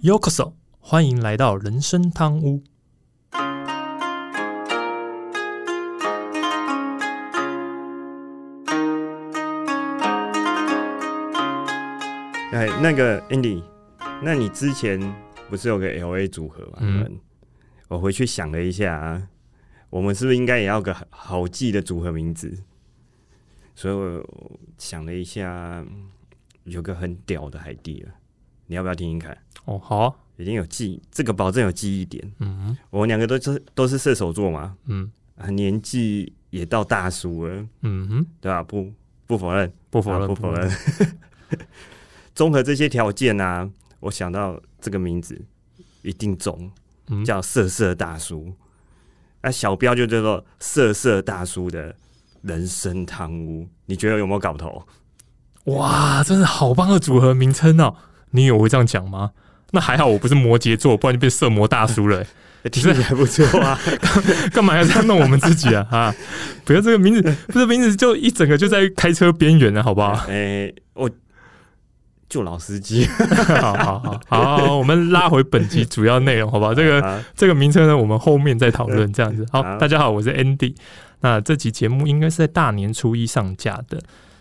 Yokoso，欢迎来到人生汤屋。哎，那个 Andy，那你之前不是有个 LA 组合吗？嗯我回去想了一下啊，我们是不是应该也要个好好记的组合名字？所以我想了一下，有个很屌的 idea，你要不要听听看？哦，好啊，已经有记，这个保证有记忆点。嗯我们两个都是都是射手座嘛，嗯啊，年纪也到大叔了，嗯哼，对吧？不不否认，不否认，啊不否认。综合这些条件啊，我想到这个名字一定中，嗯，叫色色大叔。那、小标就叫做色色大叔的人生汤屋，你觉得有没有搞头？哇，真是好棒的组合名称哦！你以为我会这样讲吗？那还好，我不是摩羯座，不然就变色魔大叔了、欸 听起来不错啊！干嘛要这样弄我们自己啊？啊，不要这个名字，这个名字就一整个就在开车边缘了，好不好？哎、我就老司机，好好好好，我们拉回本集主要内容，好不好？这个啊这个名称呢，我们后面再讨论。这样子，好，大家好，我是 Andy。那这集节目应该是在大年初一上架的，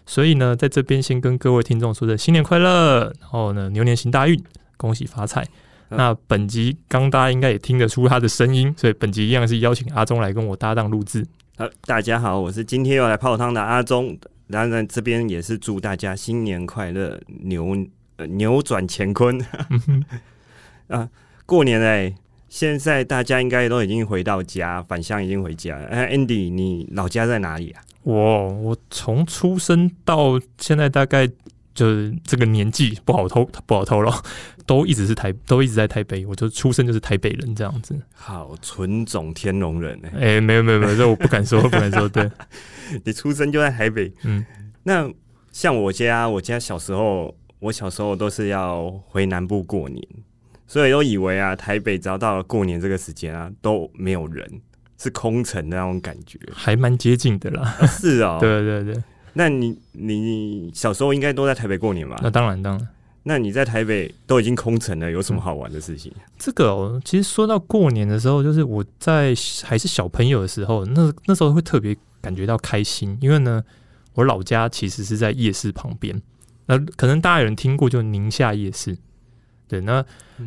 所以呢，在这边先跟各位听众说的新年快乐，然后呢，牛年行大运，恭喜发财。嗯那本集刚大家应该也听得出他的声音，所以本集一样是邀请阿忠来跟我搭档录制。好，大家好，我是今天又来泡汤的阿忠。当然，这边也是祝大家新年快乐，扭呃扭转乾坤 啊！过年嘞，现在大家应该都已经回到家，返乡已经回家了。哎、a n d y 你老家在哪里啊？我我从出生到现在大概就是这个年纪不好偷不好偷了，都一直是台都一直在台北，我就出生就是台北人这样子。好，纯种天龙人哎、哎、没有没有没有，这我不敢说 不敢说。对，你出生就在台北。嗯，那像我家，我家小时候，我小时候都是要回南部过年，所以都以为啊，台北只要到了过年这个时间啊，都没有人，是空城的那种感觉。还蛮接近的啦。是哦。对对对，那你你小时候应该都在台北过年吧？那当然当然。那你在台北都已经空城了，有什么好玩的事情？这个哦，其实说到过年的时候，就是我在还是小朋友的时候，那那时候会特别感觉到开心，因为呢，我老家其实是在夜市旁边。那可能大家有人听过，就宁夏夜市。对，那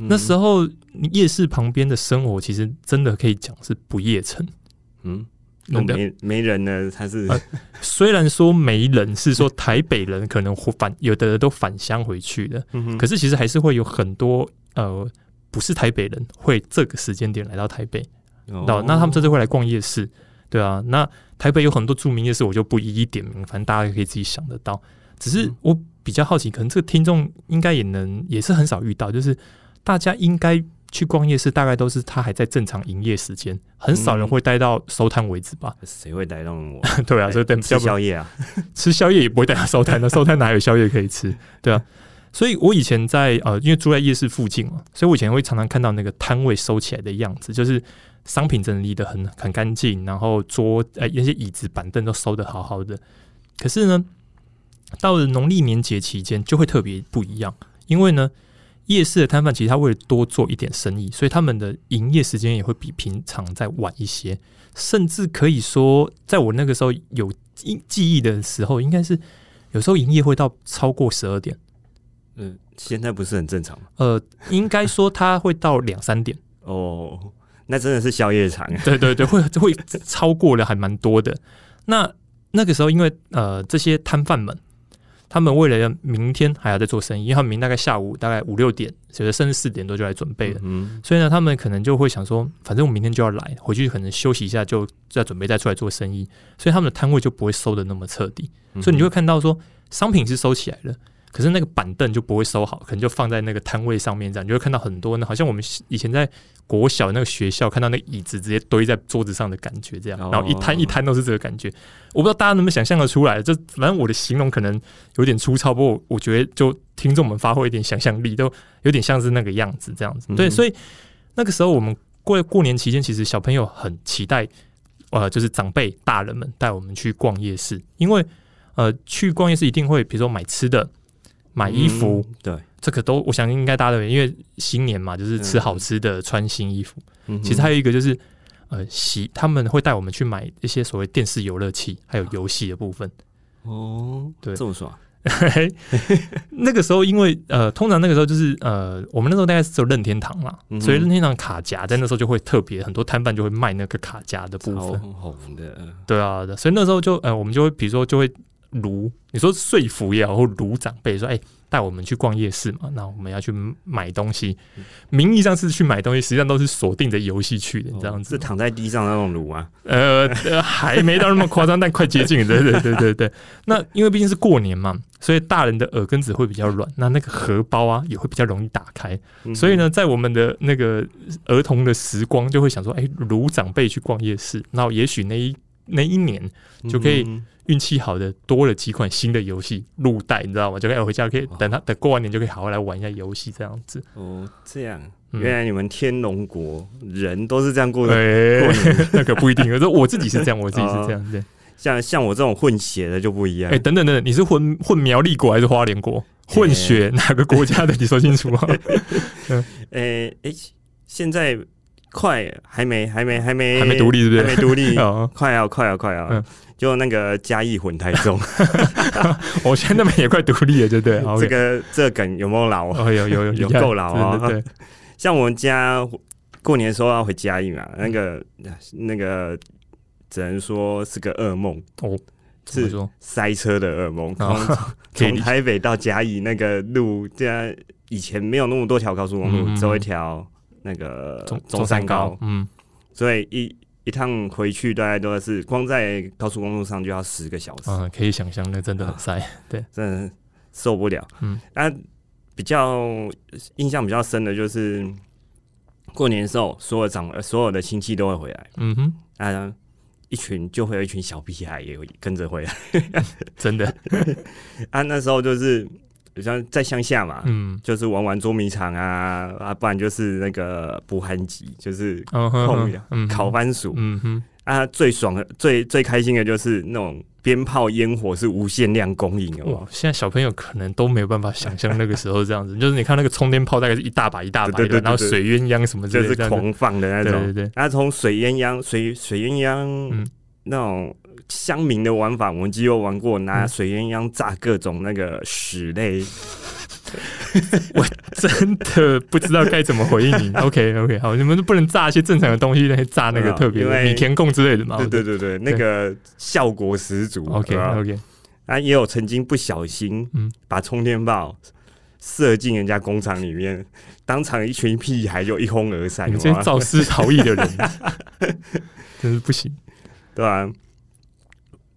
那时候，夜市旁边的生活，其实真的可以讲是不夜城。嗯，都真的没没人呢，他是、啊虽然说没人是说台北人可能会返，有的人都返乡回去的，嗯哼可是其实还是会有很多呃不是台北人会这个时间点来到台北。哦、那他们这次会来逛夜市，对啊。那台北有很多著名夜市，我就不一一点名，反正大家可以自己想得到。只是嗯我比较好奇，可能这个听众应该也能也是很少遇到，就是大家应该去逛夜市，大概都是他还在正常营业时间，很少人嗯会待到收摊为止吧？谁会待到我？对啊，所以等吃宵夜啊？吃宵夜也不会待到收摊的，收摊哪有宵夜可以吃？对啊，所以我以前在呃，因为住在夜市附近嘛，所以我以前会常常看到那个摊位收起来的样子，就是商品整理的很很干净，然后桌呃那些椅子板凳都收的好好的。可是呢，到了农历年节期间就会特别不一样，因为呢。夜市的摊贩其实他为了多做一点生意，所以他们的营业时间也会比平常再晚一些，甚至可以说，在我那个时候有记记忆的时候，应该是有时候营业会到超过十二点，嗯，现在不是很正常吗？呃，应该说他会到两三点，哦，那真的是宵夜场啊。对对对，会会超过了还蛮多的。那那个时候，因为呃这些摊贩们，他们为了要明天还要再做生意，因为他们明大概下午大概五六点，有的甚至四点多就来准备了。嗯，所以呢，他们可能就会想说，反正我明天就要来，回去可能休息一下，就再准备再出来做生意，所以他们的摊位就不会收的那么彻底。嗯所以你就会看到说，商品是收起来了，可是那个板凳就不会收好，可能就放在那个摊位上面，这样你就会看到很多呢，好像我们以前在国小那个学校看到那个椅子直接堆在桌子上的感觉，这样，哦然后一摊一摊都是这个感觉。我不知道大家能不能想象得出来，就反正我的形容可能有点粗糙，不过我觉得就听众们发挥一点想象力，都有点像是那个样子这样子。对，嗯所以那个时候我们过过年期间，其实小朋友很期待，呃，就是长辈大人们带我们去逛夜市，因为呃，去逛夜市一定会比如说买吃的，买衣服，嗯对，这个都我相信应该大家都有，因为新年嘛，就是吃好吃的、穿新衣服。嗯。其实还有一个就是，呃，洗他们会带我们去买一些所谓电视游乐器，还有游戏的部分。哦，对。这么爽，那个时候，因为呃，通常那个时候就是呃，我们那时候大概是只有任天堂嘛，嗯所以任天堂卡夹在那时候就会特别很多摊贩就会卖那个卡夹的部分。红的，对啊，对所以那时候就呃，我们就会比如说就会如你说说服也好，或如长辈说，哎、带我们去逛夜市嘛，那我们要去买东西，名义上是去买东西，实际上都是锁定的游戏去的，这样子是。躺在地上那种炉啊，呃呃，还没到那么夸张，但快接近了。对对对对对。那因为毕竟是过年嘛，所以大人的耳根子会比较软，那那个荷包啊也会比较容易打开。嗯所以呢，在我们的那个儿童的时光，就会想说，哎、如长辈去逛夜市，然后也许那一那一年就可以嗯运气好的多了几款新的游戏入袋，你知道吗？就可以回家可以等他等过完年就可以好好来玩一下游戏这样子。哦，这样，嗯原来你们天龙国人都是这样过的，哎、过 年那可不一定，可是我自己是这样，我自己是这样，对。像像我这种混血的就不一样哎、。等等等等，你是混混苗栗国还是花莲国？混血哪个国家的？你说清楚啊！哎哎，现在快还没还没还没还没独立是不是？还没独立，哦，快要快要快要。嗯，就那个嘉义混台中，我现在那边也快独立了，对。不对？这个这个梗有没有老？哦，有有有有。够老啊。像我们家过年的时候要回嘉义嘛，那个那个只能说是个噩梦，哦，是？塞车的噩梦。哦从台北到嘉义那个路，这样以前没有那么多条高速公路，只有一条那个中中山高，嗯，所以一一趟回去大概都是光在高速公路上就要十个小时，嗯，可以想象，那真的很塞。对，真的受不了。嗯，啊，比较印象比较深的就是过年的时候，所有长呃所有的亲戚都会回来。嗯哼，啊，一群就会有一群小屁孩也会跟着回来。真的，啊。那时候就是像在乡下嘛，嗯。就是玩玩捉迷藏啊啊，不然就是那个捕寒集，就是嗯哼碰哼嗯，烤番薯、嗯哼，啊。最爽的、最最开心的就是那种鞭炮烟火是无限量供应哦。哇，现在小朋友可能都没有办法想象那个时候这样子，就是你看那个充电炮大概是一大把一大把的，然后水鸳鸯什么之就是狂放的那种，对对对，然后从水鸳鸯、水水鸳鸯、嗯。那种乡民的玩法，我们肌肉玩过，拿嗯水鸳鸯炸各种那个屎类，我真的不知道该怎么回应你。OK OK，好，你们都不能炸一些正常的东西，来炸那个嗯特别的米田共之类的嘛？对对对对，那个效果十足。OK OK，啊，也有曾经不小心，嗯把充电宝射进人家工厂里面，当场一群屁孩就一哄而散，你这些肇事逃逸的人，真是不行。对吧、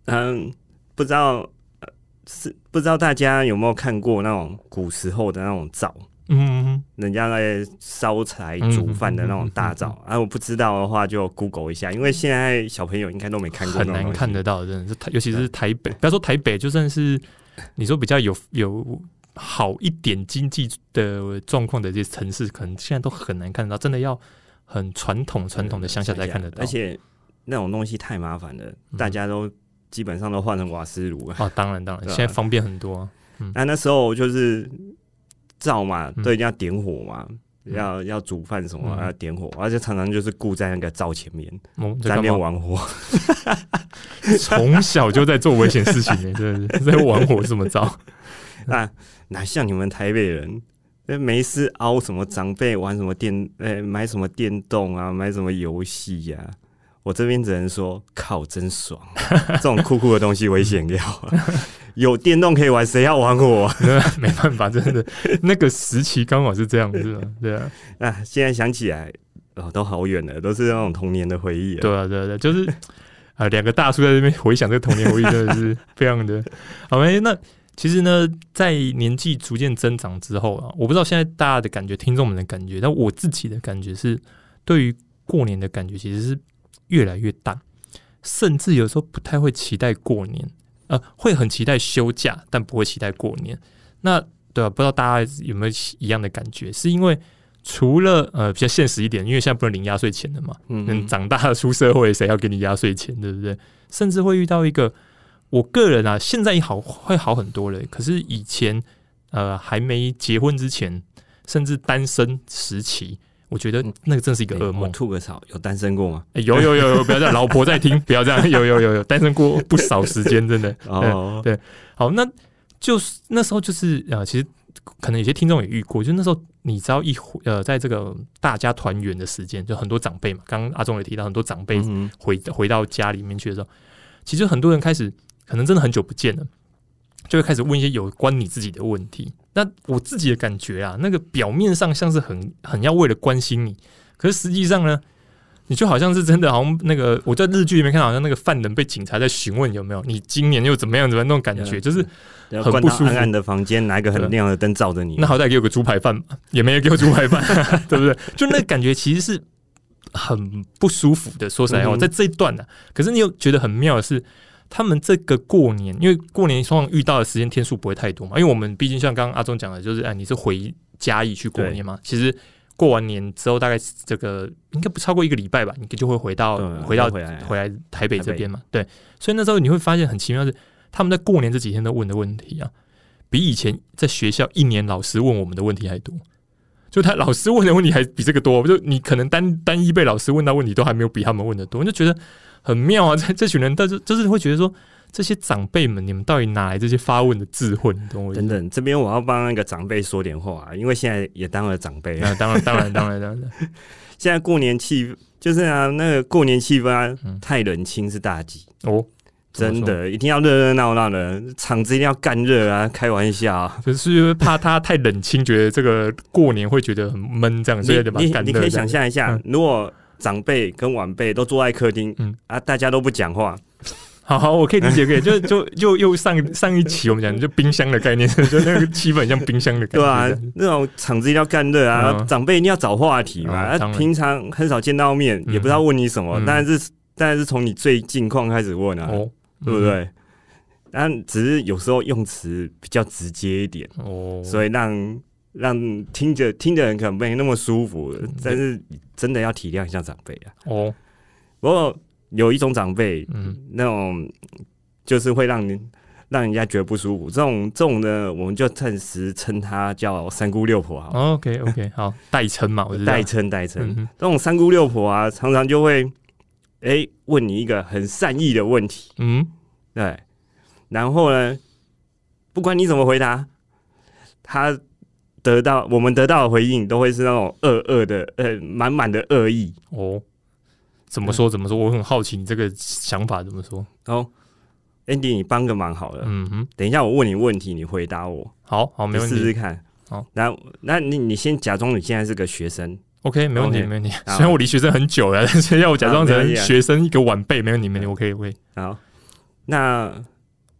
嗯，不知道呃是不知道大家有没有看过那种古时候的那种灶，嗯，人家在烧柴嗯煮饭的那种大灶、啊，我不知道的话就 Google 一下，因为现在小朋友应该都没看过很难看得到，真的是，尤其是台北，不要说台北，就算是你说比较有有好一点经济的状况的这些城市，可能现在都很难看得到，真的要很传统传统的乡下才看得到。而且那种东西太麻烦了，大家都基本上都换成瓦斯炉了。哦，当然当然，现在方便很多啊。那那时候就是灶嘛，嗯都一定要点火嘛，嗯要要煮饭什么嗯要点火，而且常常就是顾在那个灶前面，我在那边？玩火。从小就在做危险事情呢，真的是在玩火什么招。那哪像你们台北人，那没事凹什么长辈玩什么电，呃、买什么电动啊，买什么游戏呀？我这边只能说，靠，真爽！这种酷酷的东西危险要啊，有电动可以玩，谁要玩我 没办法，真的那个时期刚好是这样子啊，对啊，啊，现在想起来，哦，都好远了，都是那种童年的回忆了。对啊，对啊，对啊，就是啊，两个大叔在这边回想这个童年回忆，真的是非常的好。诶，那其实呢，在年纪逐渐增长之后啊，我不知道现在大家的感觉，听众们的感觉，但我自己的感觉是，对于过年的感觉其实是越来越淡，甚至有时候不太会期待过年，呃，会很期待休假，但不会期待过年。那对啊，不知道大家有没有一样的感觉？是因为除了呃比较现实一点，因为现在不能领压岁钱了嘛，嗯嗯，长大了出社会，谁要给你压岁钱，对不对？甚至会遇到一个，我个人啊，现在好会好很多了。可是以前，呃还没结婚之前，甚至单身时期，我觉得那个真是一个噩我梦。吐个槽，有单身过吗？哎有有有有，不要这样，老婆在听，不要这样，有有有有，单身过不少时间，真的。哦，对好，那就是那时候就是呃，其实可能有些听众也遇过，就那时候你知道一回呃，在这个大家团圆的时间，就很多长辈嘛，刚刚阿忠也提到很多长辈嗯回回到家里面去的时候，其实很多人开始可能真的很久不见了，就会开始问一些有关你自己的问题。那我自己的感觉啊，那个表面上像是很很要为了关心你，可是实际上呢，你就好像是真的，好像那个我在日剧里面看到，好像那个犯人被警察在询问有没有你今年又怎么样怎么样那种感觉，就是很不舒服暗暗的房间，拿一个很亮的灯照着你。那好歹给我个猪排饭嘛，也没有给我猪排饭，对不对？就那个感觉其实是很不舒服的。说实在话，嗯在这一段呢、可是你又觉得很妙的是，他们这个过年，因为过年通常遇到的时间天数不会太多嘛，因为我们毕竟像刚刚阿忠讲的，就是哎，你是回嘉义去过年嘛，其实。过完年之后，大概这个应该不超过一个礼拜吧，你就会回到回到回来台北这边嘛。对，所以那时候你会发现很奇妙的是，他们在过年这几天都问的问题啊，比以前在学校一年老师问我们的问题还多。就他老师问的问题还比这个多，就你可能单单一被老师问到问题都还没有比他们问的多，我就觉得很妙啊！这这群人，但是就是会觉得说，这些长辈们，你们到底哪来这些发问的智慧？你懂我意思？等等，这边我要帮那个长辈说点话、啊，因为现在也当了长辈了。那当然，当然，当然，当然，现在过年气就是啊，那个过年气氛啊，嗯太冷清是大忌，哦，真的一定要热热闹闹的，场子一定要干热啊！开玩笑啊、就是因为怕他太冷清，觉得这个过年会觉得很闷，这样，所以就把它你你你可以想象一下，嗯如果长辈跟晚辈都坐在客厅，嗯。啊，大家都不讲话，好好，我可以理解，可以，就就就又上上一期我们讲就冰箱的概念，就那个气氛很像冰箱的感觉，对啊，那种场子一定要干热啊，嗯。长辈一定要找话题嘛。啊嗯当然。平常很少见到面，嗯。也不知道问你什么，嗯。当然是当然是从你最近况开始问啊，哦，对不对？但只是有时候用词比较直接一点，嗯？哦，所以让让听着听的人可能没那么舒服，但是真的要体谅一下长辈啊。哦，不过有一种长辈，嗯，那种就是会让你让人家觉得不舒服，这种这种呢，我们就暂时称他叫三姑六婆好了，OK OK，好，代称嘛，我代称代称。这种三姑六婆啊，常常就会哎、问你一个很善意的问题，嗯，对，然后呢，不管你怎么回答，他得到我们得到的回应都会是那种恶恶的呃满满的恶意。哦，怎么说怎么说？我很好奇你这个想法怎么说？哦，Andy，你帮个忙好了，嗯哼，等一下我问你问题，你回答我。好好，没问题试试看。好，那那你你先假装你现在是个学生，，OK，没问题 OK 没问题。虽然我离学生很久了，但是要我假装成学生一个晚辈，没问题没问题，我可以我可以。好，那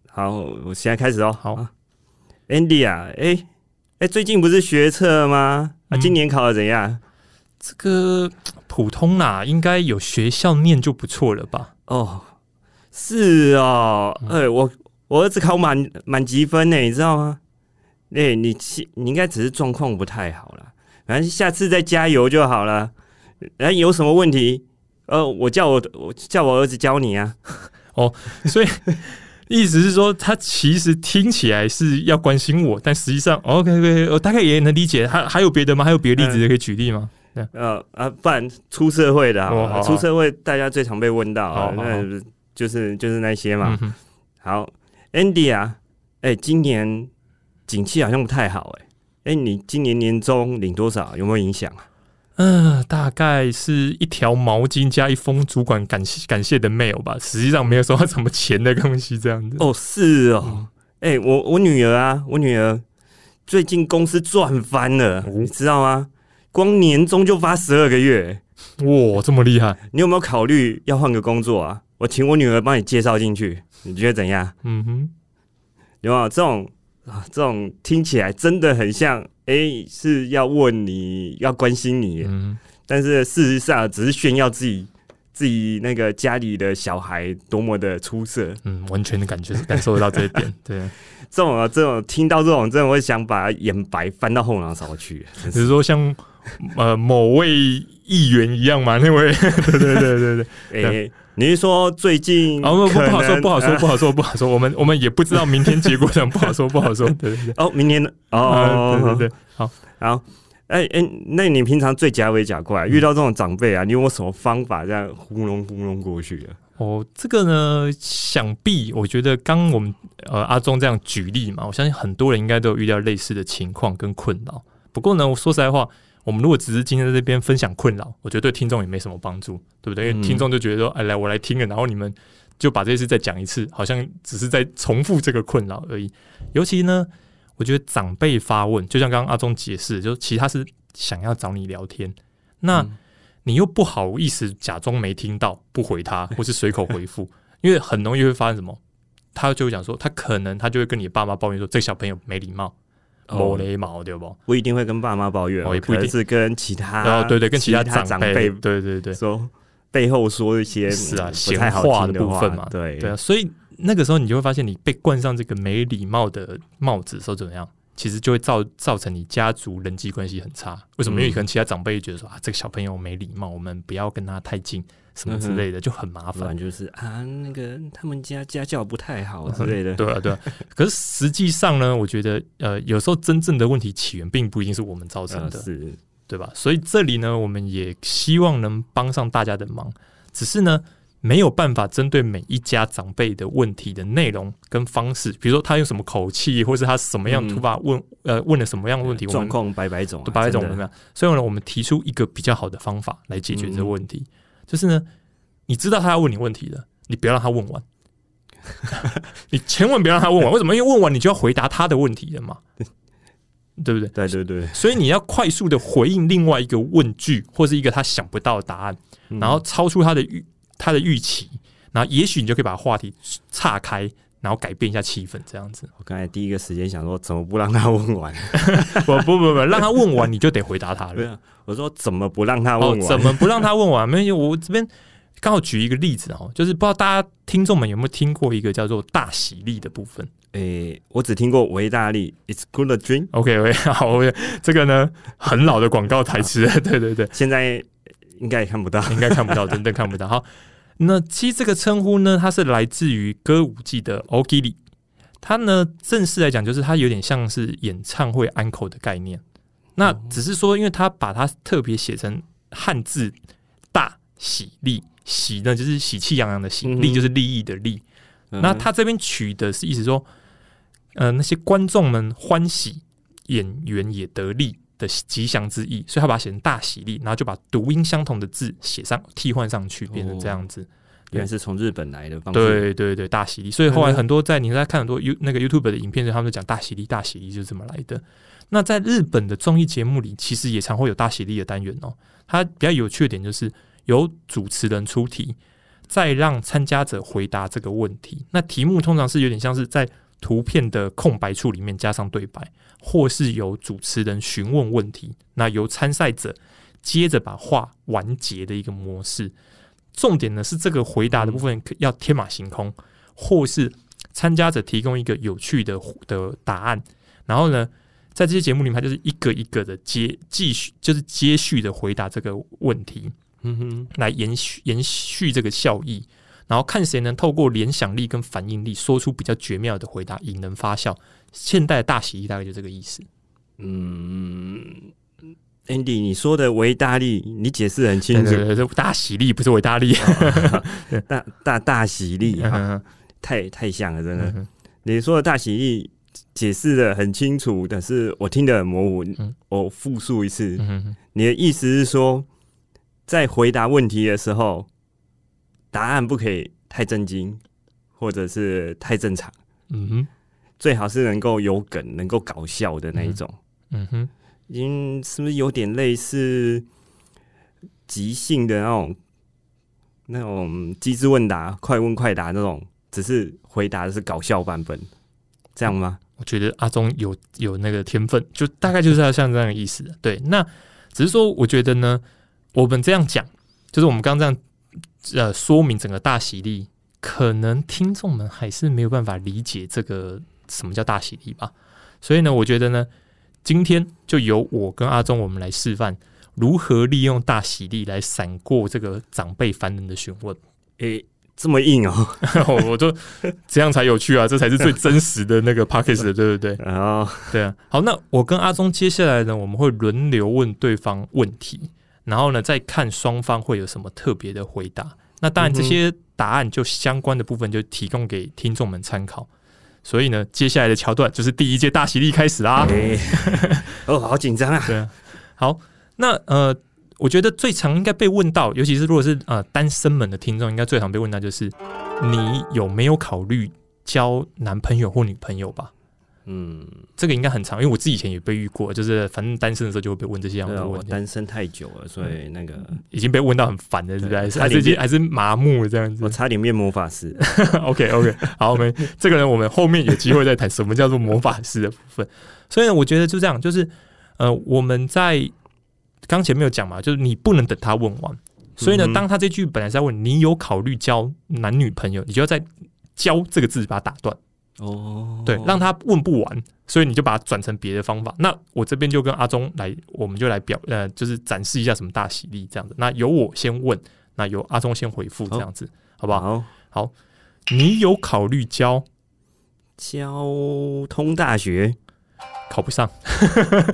好，我现在开始哦。好啊，Andy 啊，哎、哎、最近不是学测吗？啊，嗯今年考的怎样？这个普通啦，应该有学校念就不错了吧？哦，是哦，嗯哎、我我儿子考满满积分呢，你知道吗？哎、你其你应该只是状况不太好啦，反正下次再加油就好了。哎、有什么问题？呃，我叫我我叫我儿子教你啊。哦所以意思是说，他其实听起来是要关心我，但实际上，OK OK，我大概也能理解。还还有别的吗？还有别的例子可以举例吗？呃啊，不然出社会的啊哦好好出社会大家最常被问到好好好那就是就是那些嘛。嗯，好，Andy 啊，哎、今年景气好像不太好哎、哎、你今年年终领多少？有没有影响啊？嗯、大概是一条毛巾加一封主管感谢感谢的 mail 吧，实际上没有收到什么钱的东西，这样子。哦，是哦，嗯哎、我我女儿啊，我女儿最近公司赚翻了，哦你知道吗？光年终就发十二个月，哇，这么厉害！你有没有考虑要换个工作啊？我请我女儿帮你介绍进去，你觉得怎样？嗯哼，有没有这种啊？这种听起来真的很像，哎、是要问你要关心你，嗯，但是事实上只是炫耀自己自己那个家里的小孩多么的出色。嗯，完全的感觉感受得到这一点。对，这种啊，这种听到这种，真的会想把眼白翻到后脑勺去。只是说像呃某位议员一样嘛，那位，对对对对对。诶、你是说最近？哦，不不可好说，不好说，呃不好说，不好说。我们我们也不知道明天结果怎样，不好说，不好说。对对对，哦，明年的啊哦，对对对，好。好，哎、哎、那你平常最假伪假嗯怪，遇到这种长辈啊，你有没有什么方法这样糊弄糊弄过去的？哦，这个呢，想必我觉得刚我们呃阿忠这样举例嘛，我相信很多人应该都有遇到类似的情况跟困扰。不过呢，我说实在话，我们如果只是今天在这边分享困扰，我觉得对听众也没什么帮助，对不对？因听众就觉得说，哎，来我来听了，然后你们就把这些事再讲一次，好像只是在重复这个困扰而已。尤其呢，我觉得长辈发问，就像刚刚阿忠解释，就其实他是想要找你聊天，那。嗯你又不好意思假装没听到，不回他，或是随口回复，因为很容易会发生什么？他就会讲说，他可能他就会跟你爸妈抱怨说，这个小朋友没礼貌，没礼貌，对不？不一定会跟爸妈抱怨，哦也不一定是跟其他，然后对对，跟其他长长辈对对对说背后说一些是啊闲话听的部分嘛对对啊，所以那个时候你就会发现，你被冠上这个没礼貌的帽子的时候怎么样？其实就会造造成你家族人际关系很差。为什么？因为可能其他长辈觉得说啊，这个小朋友没礼貌，我们不要跟他太近，什么之类的，就很麻烦。就是啊，那个他们家家教不太好之类的。对啊，对啊。可是实际上呢，我觉得呃，有时候真正的问题起源并不一定是我们造成的，呃是对吧？所以这里呢，我们也希望能帮上大家的忙，只是呢。没有办法针对每一家长辈的问题的内容跟方式，比如说他用什么口气，或是他什么样嗯突发问、呃问了什么样的问题，我们状况百百种啊，百百种怎么样？所以呢，我们提出一个比较好的方法来解决这个问题，就是呢，你知道他要问你问题的，你不要让他问完，你千万不要让他问完。为什么？因为问完你就要回答他的问题了嘛，对不对？对对对，所以你要快速的回应另外一个问句，或是一个他想不到的答案，嗯然后超出他的预他的预期，然后也许你就可以把话题岔开，然后改变一下气氛，这样子。我刚才第一个时间想说，怎么不让他问完？不不不不，让他问完你就得回答他了。对啊，我说怎么不让他哦问，完？怎么不让他问完？没有，我这边刚好举一个例子哦，就是不知道大家听众们有没有听过一个叫做大喜力的部分。诶、我只听过维大利，It's good a dream，OK OK，好，OK，这个呢很老的广告台词，对对对，现在应该也看不到。应该看不到，真的看不到。好，那其实这个称呼呢，它是来自于歌舞伎的 Ogiri，它呢正式来讲就是它有点像是演唱会安口的概念。那只是说，因为它把它特别写成汉字“大喜利”，喜呢就是喜气洋洋的喜，利就是利益的利。那他这边取的是意思说，呃，那些观众们欢喜，演员也得利的吉祥之意，所以他把它写成大喜利，然后就把读音相同的字写上替换上去，变成这样子。原来是从日本来的方式。对对对，大喜力。所以后来嗯很多在你在看很多 U 那个 YouTube 的影片，他们就讲大喜力，大喜力就是这么来的。那在日本的综艺节目里，其实也常会有大喜力的单元哦。它比较有趣的点就是由主持人出题，再让参加者回答这个问题。那题目通常是有点像是在图片的空白处里面加上对白，或是由主持人询问问题，那由参赛者接着把话完结的一个模式。重点呢是这个回答的部分可要天马行空，或是参加者提供一个有趣的的答案，然后呢，在这些节目里面，它就是一个一个的接继续，就是接续的回答这个问题，嗯哼，来延续延续这个效益，然后看谁能透过联想力跟反应力说出比较绝妙的回答，引人发笑。现代的大喜力大概就这个意思。嗯，Andy，你说的维大利，你解释得很清楚，对对对，大喜力不是维大力。大大大喜力，太太像了，真的。嗯你说的大喜力解释的很清楚，但是我听得很模糊。嗯我复述一次，嗯你的意思是说，在回答问题的时候，答案不可以太震惊，或者是太正常，嗯哼最好是能够有梗、能够搞笑的那一种。嗯哼，嗯，是不是有点类似即兴的那种那种机智问答、快问快答那种，只是回答的是搞笑版本，这样吗？我觉得阿忠有有那个天分，就大概就是要像这样的意思。对，那只是说，我觉得呢，我们这样讲，就是我们刚刚这样呃说明整个大喜力，可能听众们还是没有办法理解这个什么叫大喜力吧。所以呢，我觉得呢，今天就由我跟阿忠我们来示范，如何利用大喜力来闪过这个长辈烦人的询问。诶、这么硬哦，我就这样才有趣啊，这才是最真实的那个 p o c k e 对不对？啊 对啊。好，那我跟阿忠接下来呢，我们会轮流问对方问题，然后呢，再看双方会有什么特别的回答。那当然，这些答案就相关的部分就提供给听众们参考。所以呢，接下来的桥段就是第一届大喜力开始啦。诶、哦，好紧张啊！对啊，好，那呃，我觉得最常应该被问到，尤其是如果是呃单身们的听众，应该最常被问到就是你有没有考虑交男朋友或女朋友吧？嗯，这个应该很长，因为我自己以前也被遇过，就是反正单身的时候就会被问这些样的问题，我单身太久了，所以那个已经被问到很烦了，是不是？对还是差点变还是麻木了这样子我差点变魔法师。OK OK，好，我们这个人我们后面有机会再谈什么叫做魔法师的部分。所以呢，我觉得就这样，就是呃，我们在刚前面有讲嘛，就是你不能等他问完。所以呢嗯，当他这句本来是在问你有考虑交男女朋友，你就要在“交”这个字把它打断，哦，对，让他问不完，所以你就把它转成别的方法。那我这边就跟阿忠来，我们就来表呃，就是展示一下什么大喜力这样子。那由我先问，那由阿忠先回复这样子，好不好？好，你有考虑交交通大学考不上，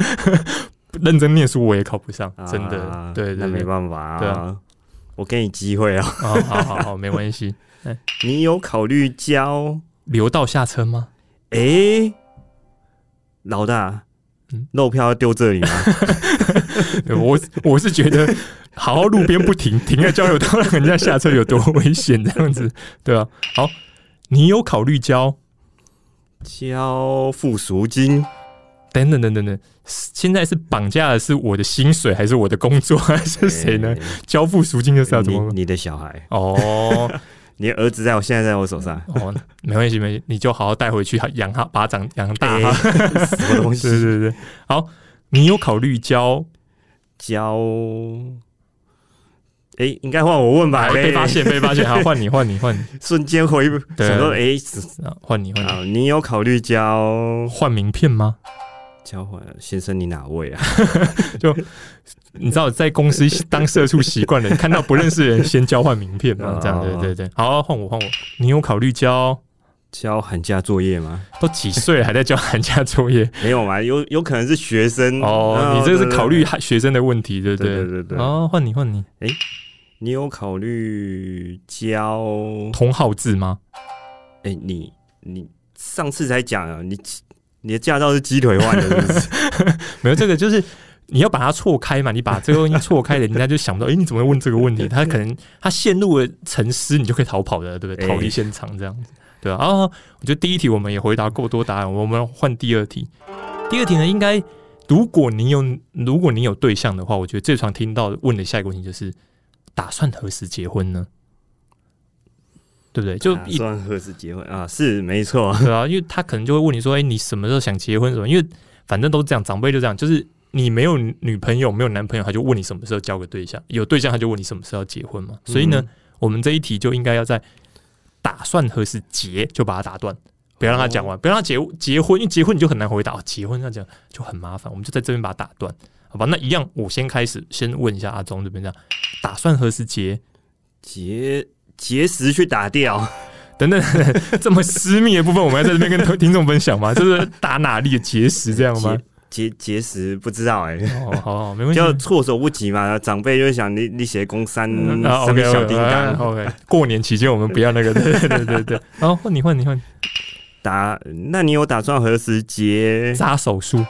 认真念书我也考不上，真的，啊对对那没，办法啊。对啊我给你机会啊！啊，好好好，没关系。你有考虑交？留到下车吗？诶、老大，嗯漏票要丢这里吗？我我是觉得，好好路边不停，停在交流道让人家下车有多危险，这样子，对啊。好，你有考虑交？交付赎金？等等等等等，现在是绑架的是我的薪水，还是我的工作，还是谁呢？诶交付赎金就是要怎么？你你的小孩，哦你的儿子在我现在在我手上，哦，没关系没关系，你就好好带回去养他，把他长养大诶哈。什么东对西？对对对，好，你有考虑交？交？诶、应该换我问吧？哎，被诶发现，被发现，好，换你，换你，换你，瞬间回对想说，诶、啊换你，换你，啊，你有考虑交换名片吗？交换？先生，你哪位啊？就你知道在公司当社畜习惯了，你看到不认识的人先交换名片嘛？这样对对对。好，换我换我。你有考虑交？交寒假作业吗？都几岁了还在交寒假作业？没有嘛，有有可能是学生哦，你这个是考虑学生的问题，对不对对对对。哦，换你换你。哎你有考虑交？同号字吗？哎、你你上次才讲啊，你你的驾照是鸡腿换的，是不是？没有这个就是。你要把它错开嘛？你把这个东西错开了，人家就想不到，哎、你怎么会问这个问题？他可能他陷入了沉思，你就可以逃跑的，对不对？哎逃离现场这样子，对啊。哦，我觉得第一题我们也回答够多答案，我们换第二题。第二题呢，应该如果你有如果你有对象的话，我觉得最常听到问的下一个问题就是，打算何时结婚呢？对不对？就一打算何时结婚啊？是没错，对啊，因为他可能就会问你说：“哎、你什么时候想结婚？什么？”因为反正都是这样，长辈就这样，就是你没有女朋友、没有男朋友，他就问你什么时候交个对象；有对象，他就问你什么时候要结婚嘛。所以呢，嗯我们这一题就应该要在打算何时结就把它打断，不要让他讲完，不要让他结结婚，因为结婚你就很难回答，哦、结婚要讲就很麻烦，我们就在这边把它打断，好吧？那一样，我先开始，先问一下阿忠这边这样，打算何时结？结结石去打掉，等等，这么私密的部分，我们要在这边跟听众分享吗？就是打哪里的结石这样吗？结结石不知道哎、哦，好好，没问题。就措手不及嘛。长辈就会想你你写公三啊三，OK 小叮当 OK，过年期间我们不要那个，对对对对。然后换你换你换你打，那你有打算何时结？扎手术。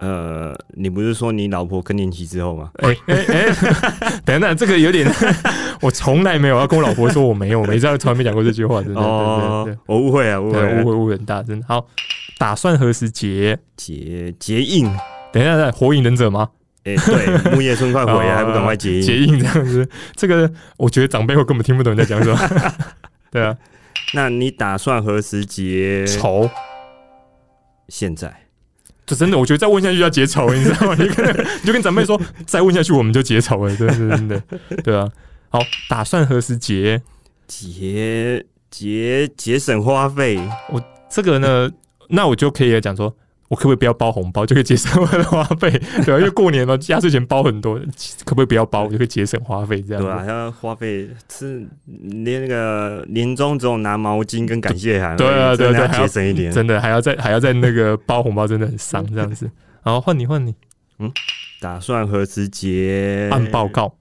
呃，你不是说你老婆更年期之后吗？哎哎哎，等等，这个有点，我从来没有要跟我老婆说我没有，我没这样从来没讲过这句话，真的。哦我误会啊，误会误会误会很大，真的。好，打算何时结？结结印。等一下，火影忍者吗？哎、对，木叶村快回来，还不赶快结印？结印这样子，这个我觉得长辈会根本听不懂你在讲什么。对啊，那你打算何时结？仇。现在这真的，我觉得再问下去就要结仇，你知道吗？你跟你就跟长辈说，再问下去我们就结仇了，真的真的，对啊。好，打算何时结？节节节省花费，我这个呢，那我就可以讲说，我可不可以不要包红包，就可以节省我的花费，对啊、因为过年嘛，压岁钱包很多，可不可以不要包，我就可以节省花费这样子。对啊，要花费是连那个年终只有拿毛巾跟感谢函对啊对啊节省一点。真的还要再还要再那个包红包，真的很伤这样子。然后换你换你嗯打算何时结按报？告，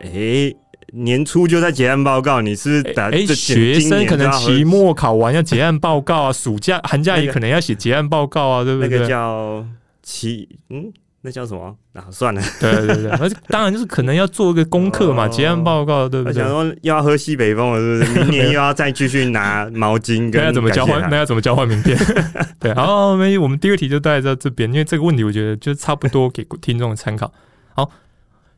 哎，年初就在结案报告，你是不是打哎、这学生可能期末考完要结案报告啊，暑假寒假也可能要写结案报告啊，对不对？那个叫期嗯，那叫什么啊？算了，对对对，而且当然就是可能要做一个功课嘛，哦结案报告，对不对我想？说又要喝西北风了，是不是？明年又要再继续拿毛巾跟 那要怎么交换？那要怎么交换名片？对，好，没，我们第二题就大概到这边，因为这个问题我觉得就差不多给听众参考。好，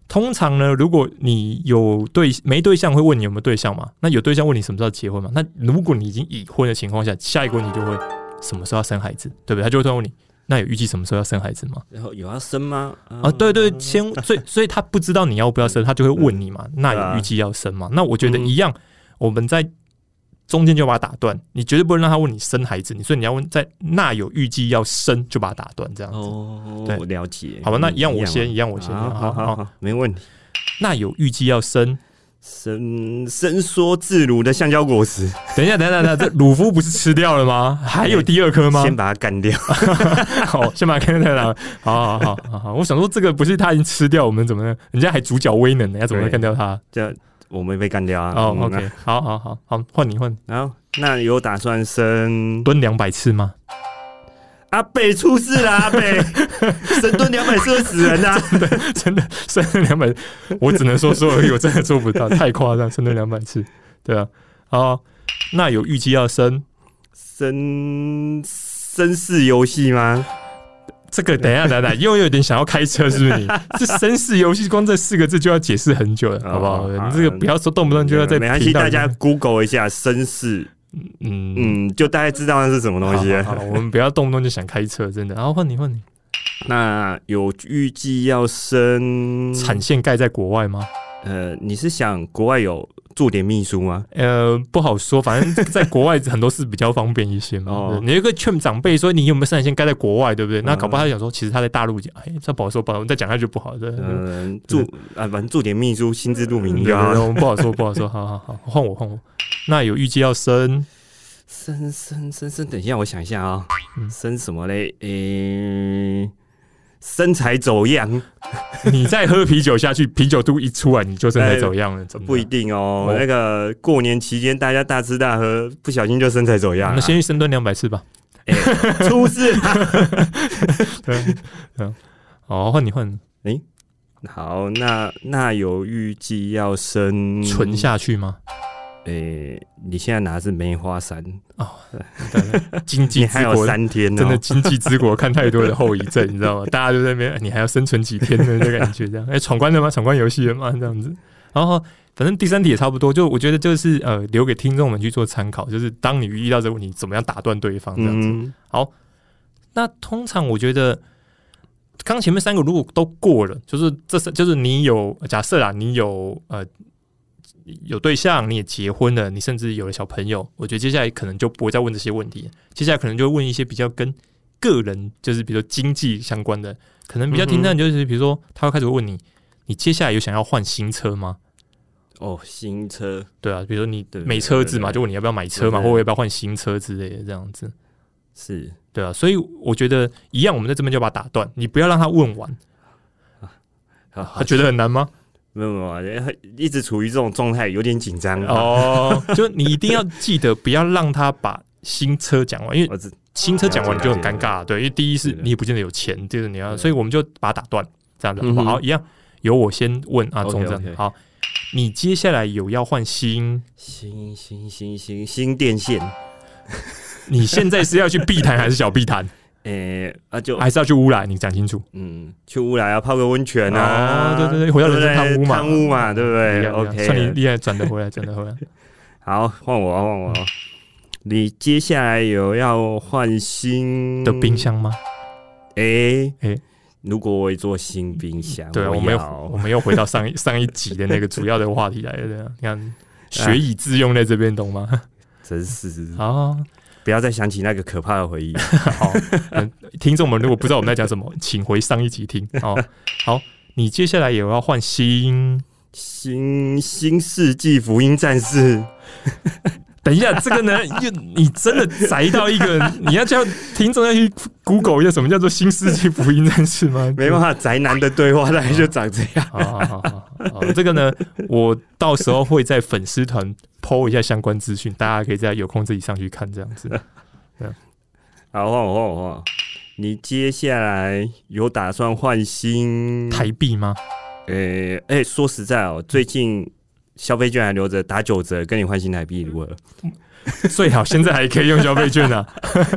通常呢，如果你有对没对象，会问你有没有对象嘛？那有对象问你什么时候结婚嘛？那如果你已经已婚的情况下，下一个问题就会什么时候要生孩子，对不对？他就会突然问你，那有预计什么时候要生孩子吗？然后有要生吗？啊，对对，先所以所以他不知道你要不要生，他就会问你嘛，那有预计要生吗？那我觉得一样，我们在中间就把它打断，你绝对不能让他问你生孩子，你所以你要问在那有预计要生就把它打断，这样子。哦，对我了解。好吧，那嗯一样我先，一样我先。好好好，没问题。那有预计要生？伸伸缩自如的橡胶果实，等一下，等一下，等一下，这鲁夫不是吃掉了吗？还有第二颗吗？先把它干掉。好，先把它干掉。好 好好好好，我想说这个不是他已经吃掉，我们怎么？人家还主角威能呢，要怎么干掉他？这我没被干掉啊。哦嗯，OK，好好好好，换你换，然后那有打算生蹲两百次吗？阿北出事了，阿北 深蹲两百次会死人啊！真的生蹲两百，我只能说说而已，我真的做不到，太夸张，生蹲两百次，对啊。好，那有预计要生绅绅士游戏吗？这个？等一下，等一下，又有点想要开车，是不是你？这绅士游戏光这四个字就要解释很久了，好不好？哦你这个不要说动不动就要在没关系，大家 Google 一下绅士，嗯嗯，就大概知道那是什么东西。好我们不要动不动就想开车，真的。然后换你换你，那有预计要生产线盖在国外吗？呃，你是想国外有驻点秘书吗？呃，不好说，反正在国外很多事比较方便一些嘛。哦对你一个劝长辈说你有没有生产线盖在国外，对不对？那嗯搞不好他想说，其实他在大陆讲，哎，这不好说，不好说，再讲下去不好，嗯，驻啊，反正驻点秘书心知肚明对对对，就好了。我们不好说，不好说。好好好，换我换我。那有预计要生？生生生生，等一下，我想一下啊、嗯生什么嘞？诶、身材走样你再喝啤酒下去，啤酒肚一出来，你就身材走样了，不一定哦。哦那个过年期间大家大吃大喝，不小心就身材走样了。那先去深蹲两百次吧。出事了。对，对。好，换你换你，好，那那有预计要生存？下去吗？诶、你现在拿的是梅花三，对对经济还有三天呢、真的经济之国看太多的后遗症，你知道吗？大家就在那边，你还要生存几天的那感觉，这样。哎、闯关了吗？闯关游戏了吗？这样子。然后，反正第三题也差不多，就我觉得就是呃，留给听众们去做参考，就是当你遇到这个问题，怎么样打断对方这样子。嗯，那通常我觉得，刚前面三个如果都过了，就是这是就是你有假设啦，你有呃有对象，你也结婚了，你甚至有了小朋友，我觉得接下来可能就不会再问这些问题，接下来可能就会问一些比较跟个人，就是比如说经济相关的，可能比较听到就是比如说他会开始问你，你接下来有想要换新车吗？哦，新车对啊，比如说你对没车子嘛，就问你要不要买车嘛，或者要不要换新车之类的这样子。是对啊，所以我觉得一样，我们在这边就把它打断，你不要让他问完。好他觉得很难吗？没有没有，一直处于这种状态，有点紧张。哦，就你一定要记得，不要让他把新车讲完，因为新车讲完你就很尴尬。对，因为第一是你也不见得有钱，就是你要，所以我们就把它打断，这样子好嗯哼不好？好，一样由我先问阿忠这样子。好，你接下来有要换新？新新新新新电线，你现在是要去碧潭还是小碧潭，诶、啊就还是要去乌来？你讲清楚。嗯，去乌来啊，泡个温泉啊，哦对对对回到人生汤屋嘛汤屋嘛，对不对？OK，算你厉害，转得回来，转得回来。好，换我，换我。你接下来有要换新的冰？箱吗？诶、诶如果我做新冰箱，对，啊我我们又我们又回到上一 上一集的那个主要的话题来了。你看 学以致用在这边，懂吗？真是好，不要再想起那个可怕的回忆。好，嗯听众们如果不知道我们在讲什么，请回上一集听哦。好，你接下来也要换新。新新世纪福音战士，等一下，这个呢，又 你真的宅到一个，你要叫听众要去 Google 一下什么叫做新世纪福音战士吗？没办法，宅男的对话大概就长这样。好好好好好，这个呢，我到时候会在粉丝团 PO 一下相关资讯，大家可以在有空自己上去看这样子。好，换我换我换，你接下来有打算换新台币吗？诶，哎，说实在哦，最近消费券还留着，打九折，跟你换新台币如何？最好现在还可以用消费券啊！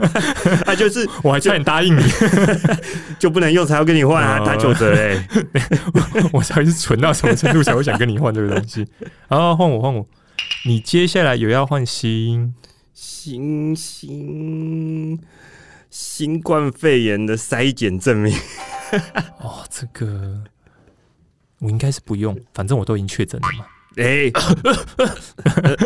啊，就是我还差点答应你，就不能用才要跟你换啊，打九折哎！我才是蠢到什么程度才会想跟你换这个东西？啊，换我换我，你接下来有要换新新新新冠肺炎的筛检证明？哦，这个。我应该是不用，反正我都已经确诊了嘛。哎，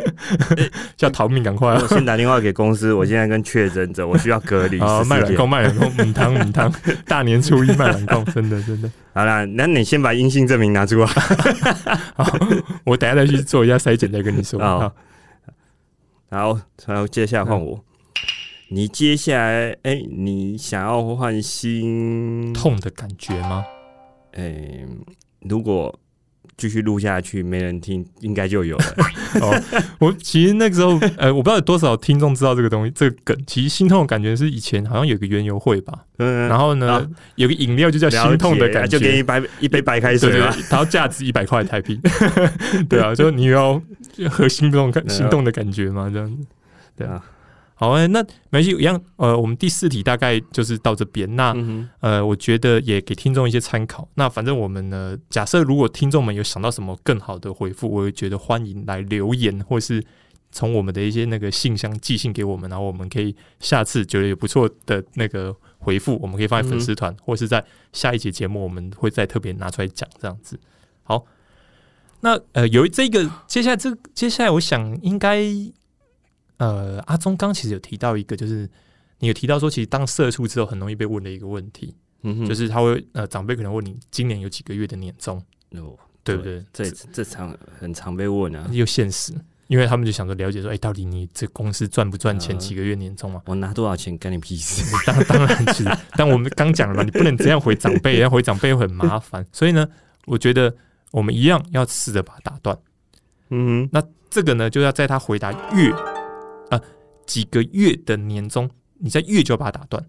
叫逃命，赶快！我先打电话给公司，我现在跟确诊者，我需要隔离。啊，卖冷供，卖冷供，母汤母汤，大年初一卖冷供，真的真的。好了，那你先把阴性证明拿出来。好，我等下再去做一下筛检，再跟你说。好，然后然后接下来换我。你接下来，哎，你想要换心痛的感觉吗？哎。如果继续录下去没人听，应该就有了。哦，我其实那个时候，呃，我不知道有多少听众知道这个东西，这个梗。其实心痛的感觉是以前好像有个原油会吧，嗯，然后呢，有个饮料就叫心痛的感觉，就给你白一杯白开水嘛，然后价值一百块台币。对啊，就你要和心动感心动的感觉嘛，这样子，对啊。好诶，那没关系，一样。呃，我们第四题大概就是到这边。那呃，我觉得也给听众一些参考。那反正我们呢，假设如果听众们有想到什么更好的回复，我也觉得欢迎来留言，或是从我们的一些那个信箱寄信给我们，然后我们可以下次觉得有不错的那个回复，我们可以放在粉丝团，或是在下一节节目我们会再特别拿出来讲这样子。好，那呃，有这个接下来这接下来，我想应该。呃，阿忠刚其实有提到一个，就是你有提到说，其实当社畜之后，很容易被问的一个问题，嗯，就是他会呃，长辈可能问你今年有几个月的年终，哦，对不对？这这常很常被问啊，又现实，因为他们就想着了解说，哎，到底你这公司赚不赚钱？几个月年终嘛？我拿多少钱干你屁事？当当然是，但我们刚讲了嘛，你不能这样回长辈，要回长辈很麻烦，所以呢，我觉得我们一样要试着把它打断。嗯，那这个呢，就要在他回答月。啊，几个月的年终，你在月就要把它打断，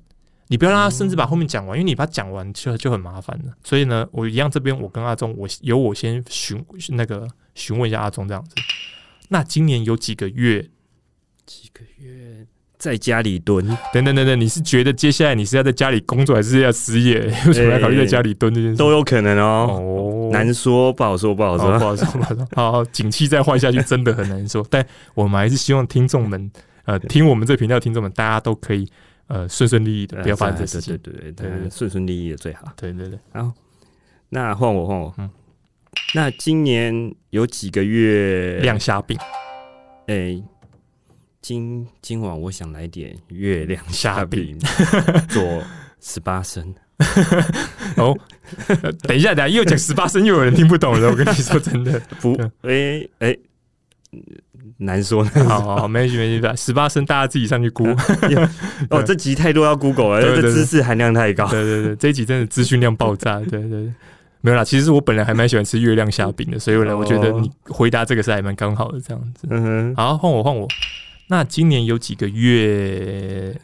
你不要让他甚至把后面讲完，因为你把它讲完就就很麻烦了。所以呢，我一样这边我跟阿忠，我由我先询那个询问一下阿忠这样子。那今年有几个月？几个月在家里蹲？等等等等，你是觉得接下来你是要在家里工作，还是要失业？为什么要考虑在家里蹲这件事？都有可能哦。哦，难说，不好说，不好说，不好说，不好说。好，景气再坏下去，真的很难说。但我们还是希望听众们，呃，听我们这频道听众们，大家都可以呃顺顺利利的，不要发生这事情。对对对，顺顺利利的最好。对对对。好，那换我换我。嗯。那今年有几个月亮虾饼？哎。今今晚我想来点月亮虾饼，做十八升。哦，等一下，等下又讲十八声，又有人听不懂了。我跟你说真的，不，哎哎，难说。好好好，没事没事，十八升大家自己上去估。哦，这集太多要 Google 了，这知识含量太高。对对对，这一集真的资讯量爆炸。对对对，没有啦。其实我本来还蛮喜欢吃月亮虾饼的，所以我我觉得你回答这个是还蛮刚好的这样子。嗯哼，好，换我换我。那今年有几个月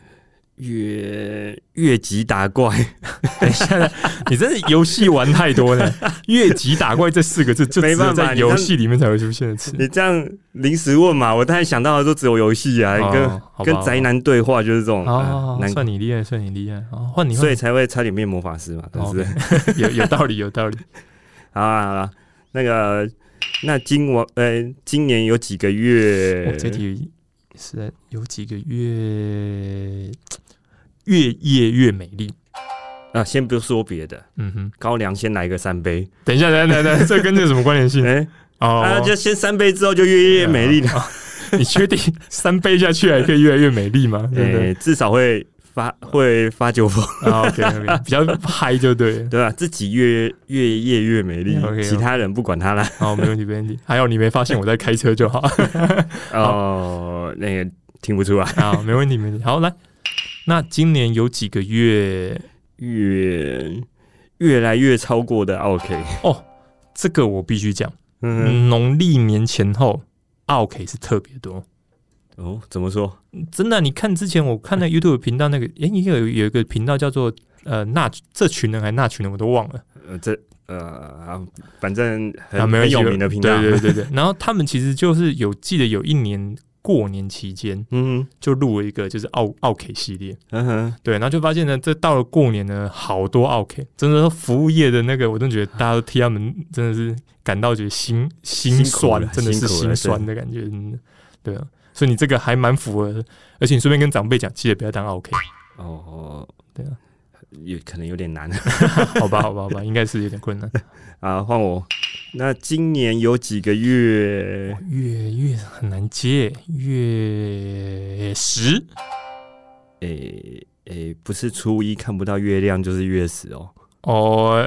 月越级打怪？等一下，你真是游戏玩太多了。越级打怪这四个字，就只有在游戏里面才会出现的词。你这样临时问嘛，我当然想到的都只有游戏啊，跟跟宅男对话就是这种。哦，算你厉害，算你厉害。换你，所以才会差点变魔法师嘛，是不是？有 有道理，有道理。好了，那个那今我呃，今年有几个月？这题。是有几个月，越夜越美丽啊！先不说别的，嗯哼，高粱先来个三杯。等一下，等下等下，这跟这什么关联性？哎，哦，就先三杯之后就越夜越美丽了。你确定三杯下去还可以越来越美丽吗？对？至少会发会发酒疯，啊，OK OK，比较嗨就对了。对吧？自己越越夜越美丽 OK，OK 其他人不管他啦。好，没问题，没问题。还有你没发现我在开车就好。哦，那个听不出来，好，没问题，没问题。好，来，那今年有几个月？越越来越超过的 OK。哦，这个我必须讲，嗯，农历年前后，OK 是特别多。哦，怎么说？真的啊、你看之前我看那 YouTube 频道那个，诶，你有有一个频道叫做呃那这群人还那群人，我都忘了。呃，这呃，反正很有名的频道。对对对对。然后他们其实就是有记得有一年过年期间嗯就录了一个就是奥奥 K 系列，嗯哼，对，然后就发现呢，这到了过年呢，好多奥 K，真的服务业的那个，我真的觉得大家都替他们真的是感到觉得心心酸，真的是心酸的感觉，真的，对啊。所以你这个还蛮符合的，而且你顺便跟长辈讲，记得不要当奥 K 哦，对啊，有可能有点难。好吧，好吧，好吧，应该是有点困难。啊。换我，那今年有几个月？月月很难接，月十诶、诶、不是初一看不到月亮，就是月十哦，哦，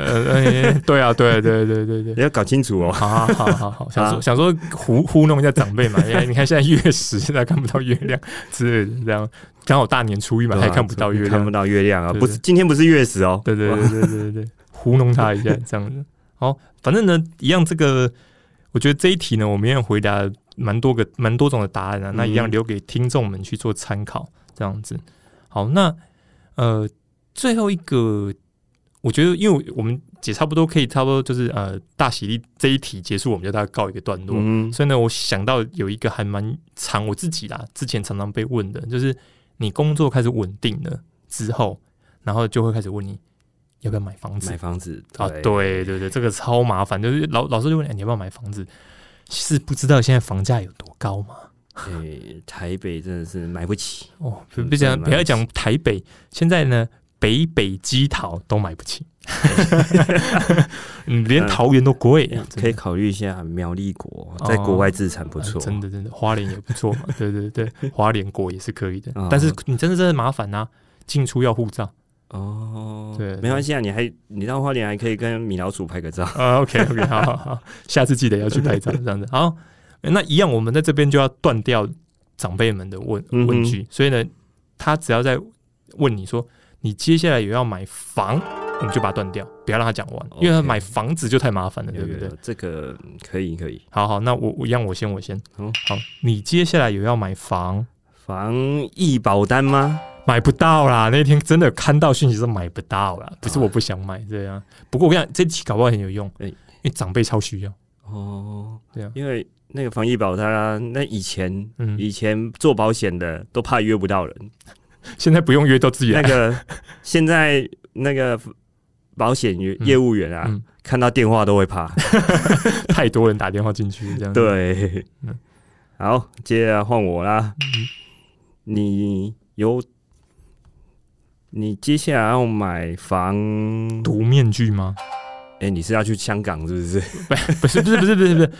对啊，对对对对对 你。要搞清楚哦。好好好好好，想说啊想说糊糊弄一下长辈嘛，因为你看现在月十，现在看不到月亮之类的，这样刚好大年初一嘛，还看不到月亮看不，到月亮啊！不是，今天不是月十哦。对对对对对对对，糊弄他一下这样子。好，反正呢，一样这个，我觉得这一题呢，我们也回答蛮多个蛮多种的答案啊，那一样嗯留给听众们去做参考，这样子。好，那呃，最后一个，我觉得因为我们也差不多可以差不多就是呃大喜力这一题结束，我们就大概告一个段落。嗯，所以呢，我想到有一个还蛮常我自己啦，之前常常被问的，就是你工作开始稳定了之后，然后就会开始问你要不要买房子？买房子啊？对。对对，这个超麻烦，就是老老师就问、哎你要不要买房子，是不知道现在房价有多高吗？对、台北真的是买不起。哦，不讲不不要讲台北，现在呢北北基桃都买不起，嗯，连嗯桃园都贵、可以考虑一下苗栗国，在国外自产不错、啊真的真的，花莲也不错嘛，对对对，花莲国也是可以的，啊 但是你真的真的麻烦呐、进出要护照哦。对没关系啊，你还你到花莲还可以跟米老鼠拍个照。啊。OK OK，好好好，下次记得要去拍照，这样子好。那一样，我们在这边就要断掉长辈们的问问句，所以呢，他只要在问你说你接下来有要买房，我们就把它断掉，不要让他讲完，因为他买房子就太麻烦了，对不对？这个可以可以。好好，那我我一样，我先我先。好好，你接下来有要买房，防疫保单吗？买不到啦！那天真的看到讯息说买不到啦，不是啊我不想买这样。不过我跟你讲，这题搞不好很有用，哎因为长辈超需要。哦，对啊因为那个防疫保单啊，那以前嗯，以前做保险的都怕约不到人，现在不用约都自己来。那个现在那个保险业嗯业务员啊，嗯看到电话都会怕。太多人打电话进去，这样子。对嗯，好，接着换我啦。嗯你有你接下来要买房？毒面具吗？哎、你是要去香港是不是？不是，不是，不是，不是，不是。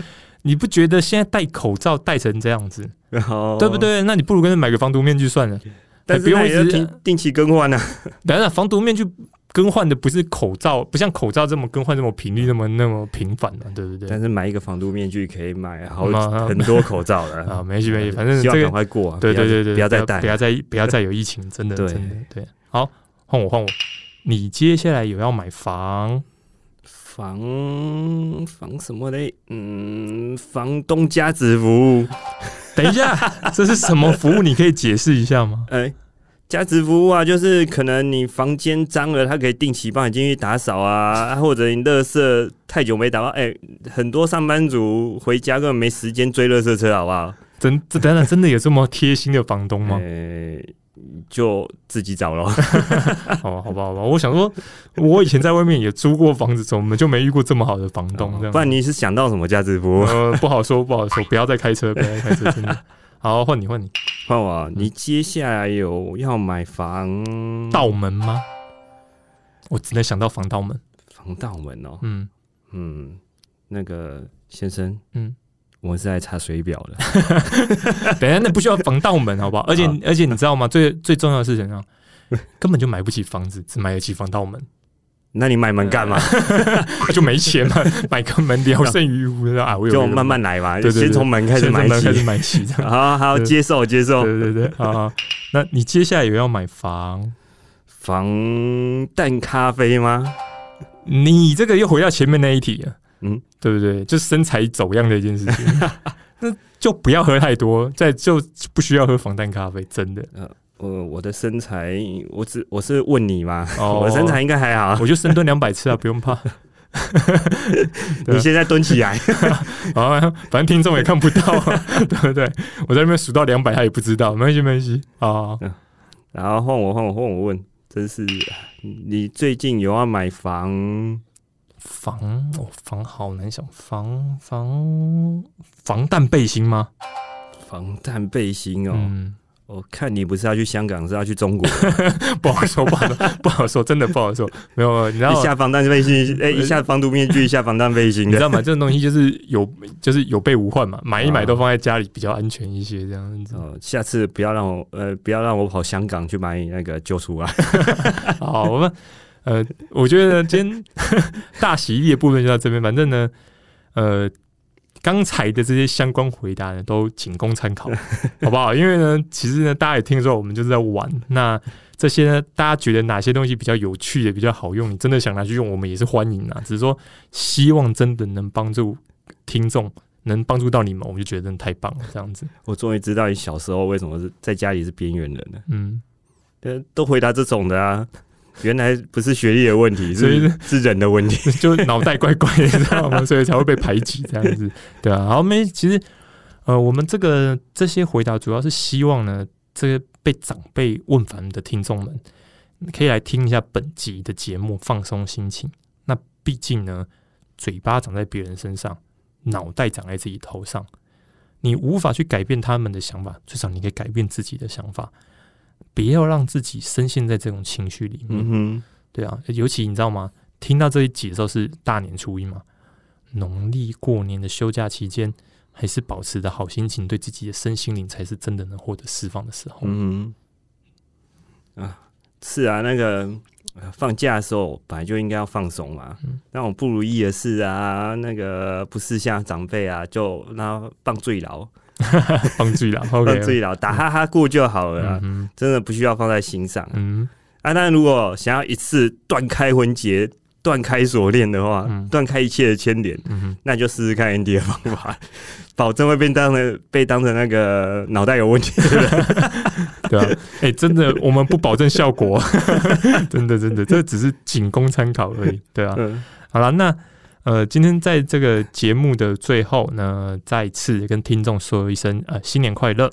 你不觉得现在戴口罩戴成这样子，然后对不？对？那你不如跟人买个防毒面具算了。不用但是那也要一直定定期更换啊。等等，防毒面具更换的不是口罩，不像口罩这么更换这么频率那么那么频繁的、对不对？但是买一个防毒面具可以买好 嗯很多口罩了啊，没事没事，反正这个赶快过啊！对对对对，不要再戴不。要再不要再有疫情，真的真的对。好，换我换我，你接下来有要买房？房房什么嘞？嗯，房东家子服务。等一下，这是什么服务？你可以解释一下吗？哎、家值服务啊，就是可能你房间脏了，他可以定期帮你进去打扫啊，或者你垃圾太久没打包，哎、很多上班族回家根本没时间追垃圾车，好不好？真这等等，真的有这么贴心的房东吗？哎、就自己找了。好吧，好吧，好吧。我想说，我以前在外面也租过房子，怎么就没遇过这么好的房东？这样不然你是想到什么价值服务？呃，不好说，不好说，不要再开车，不要再开车，真的。好，换你，换你。换我啊，你接下来有要买房道门吗？我只能想到防盗门。防盗门哦？嗯嗯，那个先生，嗯，我们是来查水表的，等下那不需要防盗门，好不好？而且好而且你知道吗？最最重要的是什么？根本就买不起房子，只买得起防盗门，那你买门干嘛？那 就没钱嘛，买个门聊胜于无的啊！我有就慢慢来嘛，对对对先从门开始买先从门开始起。买起，这样好好接受接受。对对对，好好。那你接下来有要买房？防弹咖啡吗？你这个又回到前面那一题了，嗯，对不对？就身材走样的一件事情，那就不要喝太多，再就不需要喝防弹咖啡，真的。我我的身材，我只我是问你嘛，哦 我身材应该还好。我就深蹲两百次啊，不用怕。你现在蹲起来，啊，反正听众也看不到、啊，对不对？我在那边数到两百，他也不知道，没关系，没关系啊。然后换我换我换我问，真是你最近有要买房？防哦，防好难想，防防防弹背心吗？防弹背心哦，嗯，我看你不是要去香港，是要去中国。不好说，不好说，不好说，真的不好说。没有，你知道一下防弹背心，哎、一下防毒面具，一下防弹背心。你知道吗？这种东西就是有，就是有备无患嘛，买一买都放在家里比较安全一些，这样子。哦，下次不要让我呃，不要让我跑香港去买那个救出来。好，我们呃，我觉得今天 大喜力的部分就到这边，反正呢，呃。刚才的这些相关回答呢，都仅供参考，好不好？因为呢，其实呢，大家也听说我们就是在玩。那这些呢，大家觉得哪些东西比较有趣也、比较好用，你真的想拿去用，我们也是欢迎啊。只是说，希望真的能帮助听众，能帮助到你们，我们就觉得真的太棒了。这样子，我终于知道你小时候为什么是在家里是边缘人了。嗯，呃，都回答这种的啊，原来不是学历的问题，是是人的问题。就脑袋怪怪的，你知道吗？所以才会被排挤这样子，对啊。好，没，其实呃，我们这个这些回答主要是希望呢，这个被长辈问烦的听众们，可以来听一下本集的节目，放松心情。那毕竟呢，嘴巴长在别人身上，脑袋长在自己头上，你无法去改变他们的想法，至少你可以改变自己的想法。不要让自己深陷在这种情绪里面。嗯哼，对啊，尤其你知道吗？听到这一集的时候是大年初一嘛，农历过年的休假期间，还是保持着好心情，对自己的身心灵才是真的能获得释放的时候。嗯，啊，是啊，那个呃放假的时候本来就应该要放松嘛。嗯那种不如意的事啊，那个不是像长辈啊，就那放最牢，帮助啦放，OK，最牢，打哈哈过就好了真的不需要放在心上啊。嗯，啊，但如果想要一次断开婚结、断开锁链的话嗯，断、开一切的牵连，那就试试看 Andy 的方法，保证会被当成被当成那个脑袋有问题的人。对啊，哎、真的，我们不保证效果，真的，真的，这只是仅供参考而已，对啊。嗯。好了，那呃，今天在这个节目的最后呢，再次跟听众说一声呃新年快乐。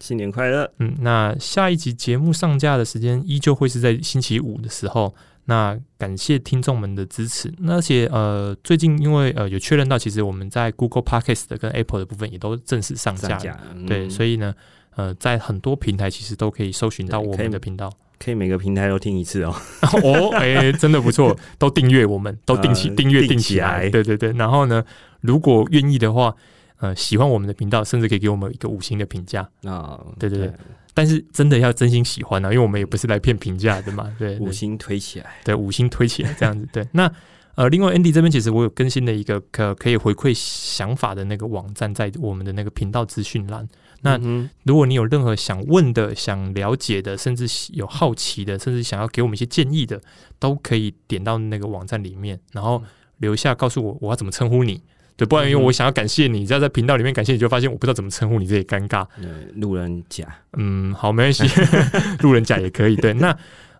新年快乐！嗯，那下一集节目上架的时间依旧会是在星期五的时候。那感谢听众们的支持。那而且呃，最近因为呃有确认到，其实我们在 Google Podcast 的跟 Apple 的部分也都正式上架了。上架，对，所以以呢，呃，在很多平台其实都可以搜寻到我们的频道。可以每个平台都听一次哦。哦，哎、真的不错，都订阅我们，都定期呃订阅定定起起来来。对对对，然后呢，如果愿意的话，呃，喜欢我们的频道，甚至可以给我们一个五星的评价。啊，对对对但是真的要真心喜欢啊，因为我们也不是来骗评价的嘛。对，对五星推起来。对五星推起来这样子。对，那呃，另外 Andy 这边其实我有更新的一个可可以回馈想法的那个网站，在我们的那个频道资讯栏。那嗯如果你有任何想问的、想了解的，甚至有好奇的，甚至想要给我们一些建议的，都可以点到那个网站里面，然后留下告诉我我要怎么称呼你。对，不然因为我想要感谢你，只要在频道里面感谢你，就发现我不知道怎么称呼你，这也尴尬。路人甲，嗯，好，没关系，路人甲也可以。对，那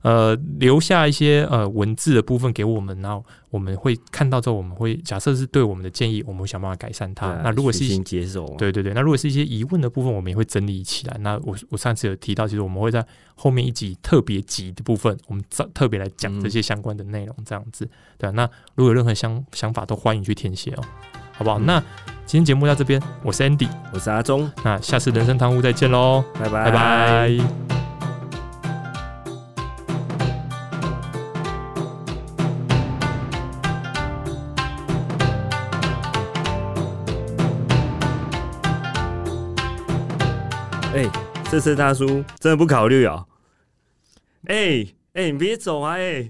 呃，留下一些呃文字的部分给我们，然后我们会看到之后，我们会假设是对我们的建议，我们会想办法改善它。啊那如果是接受嘛，对对对，那如果是一些疑问的部分，我们也会整理起来。那我我上次有提到，其实我们会在后面一集特别集的部分，我们特特别来讲这些相关的内容，这样子。对啊，那如果有任何想想法，都欢迎去填写哦，好不好？嗯那今天节目到这边，我是 Andy，我是阿忠，那下次人生堂屋再见喽，拜拜拜拜这次大叔真的不考虑啊。哎哎，你别走啊！哎。